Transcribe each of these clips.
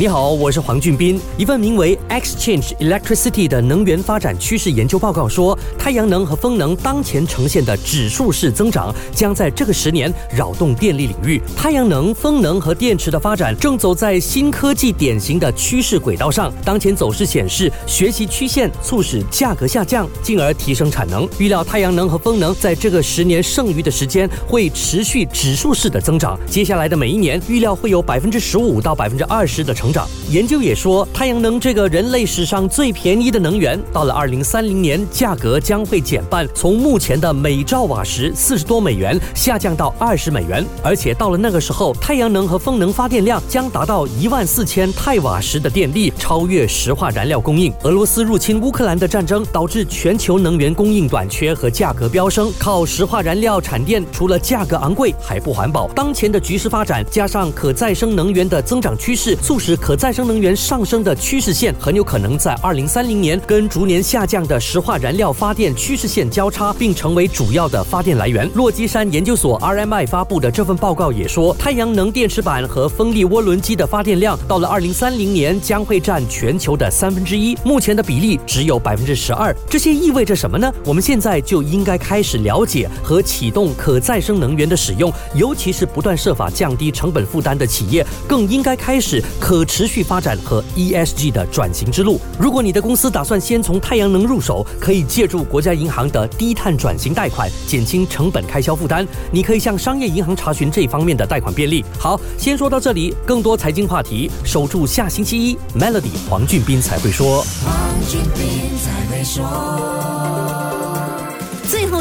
你好，我是黄俊斌。一份名为《Exchange Electricity》的能源发展趋势研究报告说，太阳能和风能当前呈现的指数式增长，将在这个十年扰动电力领域。太阳能、风能和电池的发展正走在新科技典型的趋势轨道上。当前走势显示，学习曲线促使价格下降，进而提升产能。预料太阳能和风能在这个十年剩余的时间会持续指数式的增长。接下来的每一年，预料会有百分之十五到百分之二十的成。成长研究也说，太阳能这个人类史上最便宜的能源，到了二零三零年，价格将会减半，从目前的每兆瓦时四十多美元下降到二十美元。而且到了那个时候，太阳能和风能发电量将达到一万四千太瓦时的电力，超越石化燃料供应。俄罗斯入侵乌克兰的战争导致全球能源供应短缺和价格飙升，靠石化燃料产电除了价格昂贵，还不环保。当前的局势发展，加上可再生能源的增长趋势，促使可再生能源上升的趋势线很有可能在二零三零年跟逐年下降的石化燃料发电趋势线交叉，并成为主要的发电来源。落基山研究所 RMI 发布的这份报告也说，太阳能电池板和风力涡轮机的发电量到了二零三零年将会占全球的三分之一，目前的比例只有百分之十二。这些意味着什么呢？我们现在就应该开始了解和启动可再生能源的使用，尤其是不断设法降低成本负担的企业，更应该开始可。持续发展和 ESG 的转型之路。如果你的公司打算先从太阳能入手，可以借助国家银行的低碳转型贷款，减轻成本开销负担。你可以向商业银行查询这方面的贷款便利。好，先说到这里，更多财经话题，守住下星期一 Melody 黄俊斌才会说。黄俊斌才会说。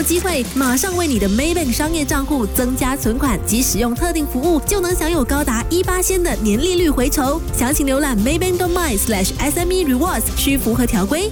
机会，马上为你的 Maybank 商业账户增加存款及使用特定服务，就能享有高达一八仙的年利率回酬。详情浏览 Maybank Domain / SME Rewards，需符合条规。